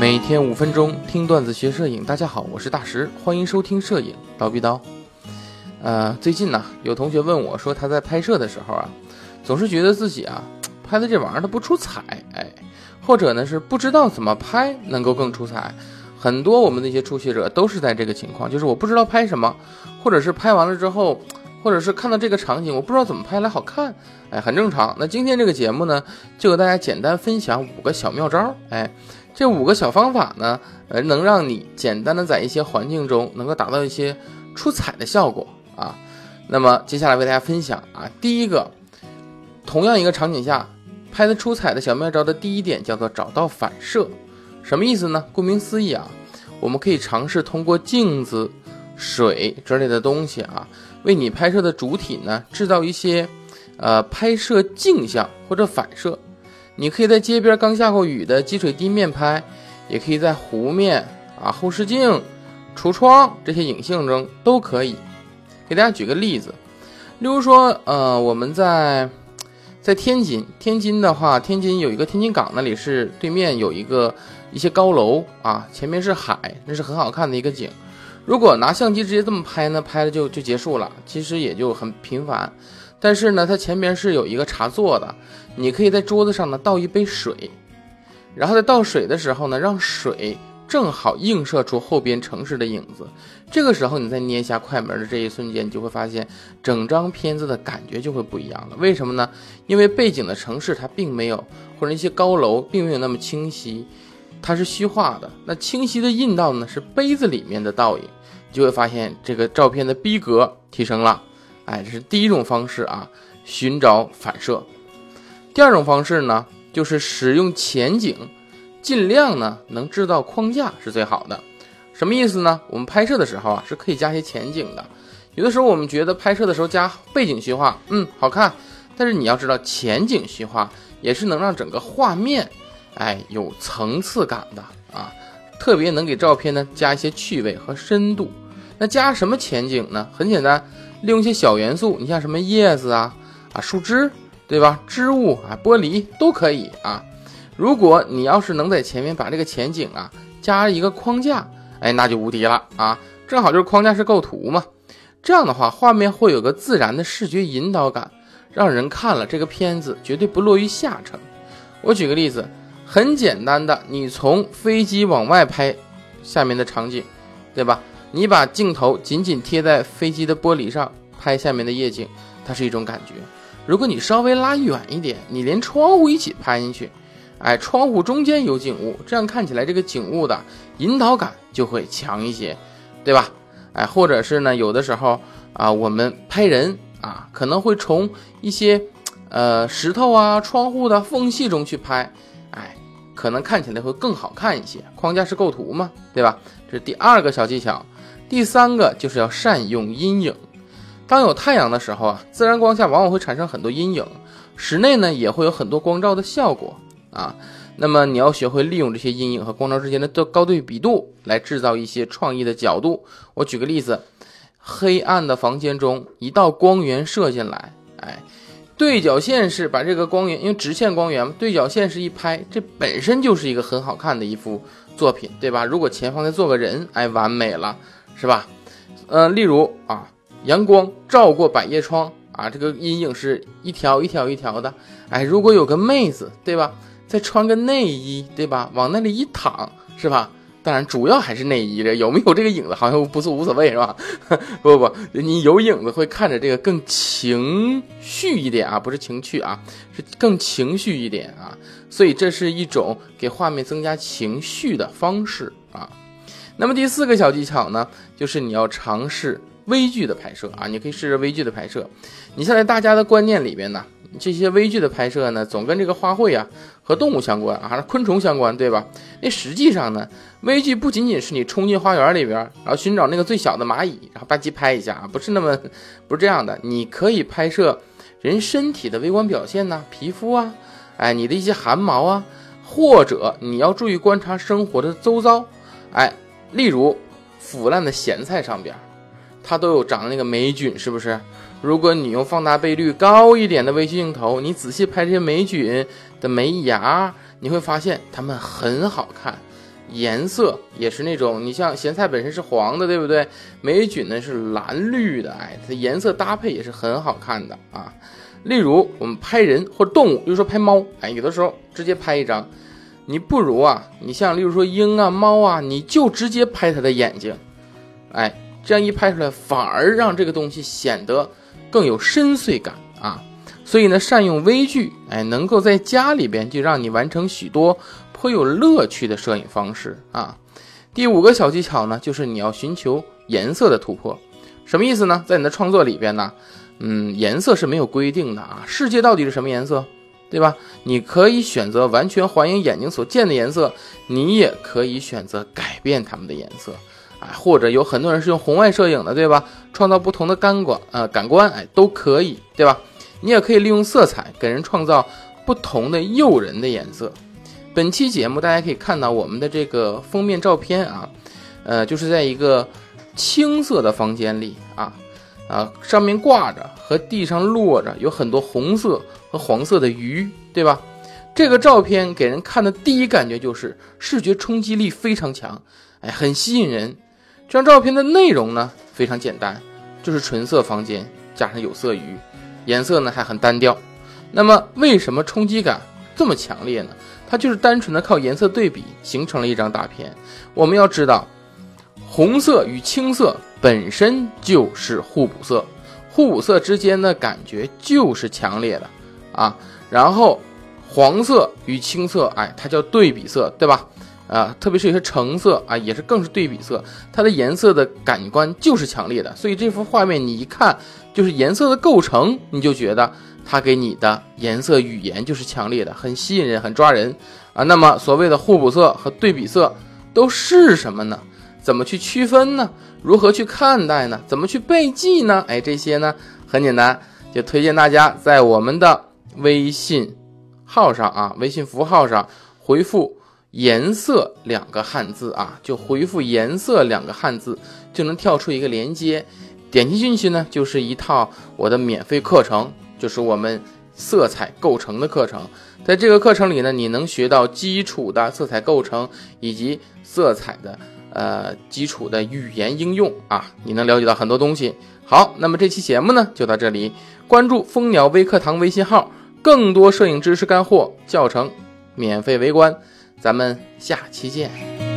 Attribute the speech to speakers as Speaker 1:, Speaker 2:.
Speaker 1: 每天五分钟听段子学摄影，大家好，我是大石，欢迎收听摄影刀逼刀。呃，最近呢，有同学问我说，他在拍摄的时候啊，总是觉得自己啊拍的这玩意儿它不出彩，哎，或者呢是不知道怎么拍能够更出彩。很多我们的一些初学者都是在这个情况，就是我不知道拍什么，或者是拍完了之后，或者是看到这个场景，我不知道怎么拍来好看，哎，很正常。那今天这个节目呢，就给大家简单分享五个小妙招，哎。这五个小方法呢，呃，能让你简单的在一些环境中能够达到一些出彩的效果啊。那么接下来为大家分享啊，第一个，同样一个场景下拍的出彩的小妙招的第一点叫做找到反射，什么意思呢？顾名思义啊，我们可以尝试通过镜子、水之类的东西啊，为你拍摄的主体呢制造一些呃拍摄镜像或者反射。你可以在街边刚下过雨的积水地面拍，也可以在湖面啊、后视镜、橱窗这些影像中都可以。给大家举个例子，例如说，呃，我们在在天津，天津的话，天津有一个天津港，那里是对面有一个一些高楼啊，前面是海，那是很好看的一个景。如果拿相机直接这么拍呢，拍了就就结束了，其实也就很平凡。但是呢，它前边是有一个茶座的，你可以在桌子上呢倒一杯水，然后在倒水的时候呢，让水正好映射出后边城市的影子。这个时候你再捏下快门的这一瞬间，你就会发现整张片子的感觉就会不一样了。为什么呢？因为背景的城市它并没有，或者一些高楼并没有那么清晰，它是虚化的。那清晰的印到呢是杯子里面的倒影，你就会发现这个照片的逼格提升了。哎，这是第一种方式啊，寻找反射。第二种方式呢，就是使用前景，尽量呢能制造框架是最好的。什么意思呢？我们拍摄的时候啊，是可以加些前景的。有的时候我们觉得拍摄的时候加背景虚化，嗯，好看。但是你要知道，前景虚化也是能让整个画面，哎，有层次感的啊，特别能给照片呢加一些趣味和深度。那加什么前景呢？很简单。利用一些小元素，你像什么叶子啊啊树枝，对吧？织物啊玻璃都可以啊。如果你要是能在前面把这个前景啊加一个框架，哎，那就无敌了啊！正好就是框架式构图嘛，这样的话画面会有个自然的视觉引导感，让人看了这个片子绝对不落于下乘。我举个例子，很简单的，你从飞机往外拍下面的场景，对吧？你把镜头紧紧贴在飞机的玻璃上拍下面的夜景，它是一种感觉。如果你稍微拉远一点，你连窗户一起拍进去，哎，窗户中间有景物，这样看起来这个景物的引导感就会强一些，对吧？哎，或者是呢，有的时候啊，我们拍人啊，可能会从一些呃石头啊、窗户的缝隙中去拍，哎，可能看起来会更好看一些。框架式构图嘛，对吧？这是第二个小技巧。第三个就是要善用阴影。当有太阳的时候啊，自然光下往往会产生很多阴影，室内呢也会有很多光照的效果啊。那么你要学会利用这些阴影和光照之间的高对比度，来制造一些创意的角度。我举个例子，黑暗的房间中，一道光源射进来，哎，对角线是把这个光源，因为直线光源嘛，对角线是一拍，这本身就是一个很好看的一幅作品，对吧？如果前方再做个人，哎，完美了。是吧？呃，例如啊，阳光照过百叶窗啊，这个阴影是一条一条一条的。哎，如果有个妹子，对吧？再穿个内衣，对吧？往那里一躺，是吧？当然，主要还是内衣这有没有这个影子，好像不是无所谓，是吧？不 不不，你有影子会看着这个更情绪一点啊，不是情趣啊，是更情绪一点啊。所以这是一种给画面增加情绪的方式啊。那么第四个小技巧呢，就是你要尝试微距的拍摄啊，你可以试着微距的拍摄。你现在大家的观念里边呢，这些微距的拍摄呢，总跟这个花卉啊和动物相关啊，还是昆虫相关，对吧？那实际上呢，微距不仅仅是你冲进花园里边，然后寻找那个最小的蚂蚁，然后吧唧拍一下啊，不是那么不是这样的。你可以拍摄人身体的微观表现呐，皮肤啊，哎，你的一些汗毛啊，或者你要注意观察生活的周遭，哎。例如，腐烂的咸菜上边，它都有长那个霉菌，是不是？如果你用放大倍率高一点的微距镜头，你仔细拍这些霉菌的霉芽，你会发现它们很好看。颜色也是那种，你像咸菜本身是黄的，对不对？霉菌呢是蓝绿的，哎，它颜色搭配也是很好看的啊。例如我们拍人或动物，比如说拍猫，哎，有的时候直接拍一张，你不如啊，你像例如说鹰啊、猫啊，你就直接拍它的眼睛，哎，这样一拍出来，反而让这个东西显得更有深邃感啊。所以呢，善用微距，哎，能够在家里边就让你完成许多颇有乐趣的摄影方式啊。第五个小技巧呢，就是你要寻求颜色的突破，什么意思呢？在你的创作里边呢？嗯，颜色是没有规定的啊。世界到底是什么颜色，对吧？你可以选择完全还原眼睛所见的颜色，你也可以选择改变它们的颜色，哎，或者有很多人是用红外摄影的，对吧？创造不同的感官，呃，感官，哎，都可以，对吧？你也可以利用色彩给人创造不同的诱人的颜色。本期节目大家可以看到我们的这个封面照片啊，呃，就是在一个青色的房间里啊。啊，上面挂着和地上落着有很多红色和黄色的鱼，对吧？这个照片给人看的第一感觉就是视觉冲击力非常强，哎，很吸引人。这张照片的内容呢非常简单，就是纯色房间加上有色鱼，颜色呢还很单调。那么为什么冲击感这么强烈呢？它就是单纯的靠颜色对比形成了一张大片。我们要知道，红色与青色。本身就是互补色，互补色之间的感觉就是强烈的啊。然后黄色与青色，哎，它叫对比色，对吧？啊，特别是有些橙色啊，也是更是对比色，它的颜色的感官就是强烈的。所以这幅画面你一看就是颜色的构成，你就觉得它给你的颜色语言就是强烈的，很吸引人，很抓人啊。那么所谓的互补色和对比色都是什么呢？怎么去区分呢？如何去看待呢？怎么去背记呢？哎，这些呢很简单，就推荐大家在我们的微信号上啊，微信符号上回复“颜色”两个汉字啊，就回复“颜色”两个汉字，就能跳出一个连接，点击进去呢，就是一套我的免费课程，就是我们色彩构成的课程。在这个课程里呢，你能学到基础的色彩构成以及色彩的。呃，基础的语言应用啊，你能了解到很多东西。好，那么这期节目呢就到这里，关注蜂鸟微课堂微信号，更多摄影知识干货教程免费围观，咱们下期见。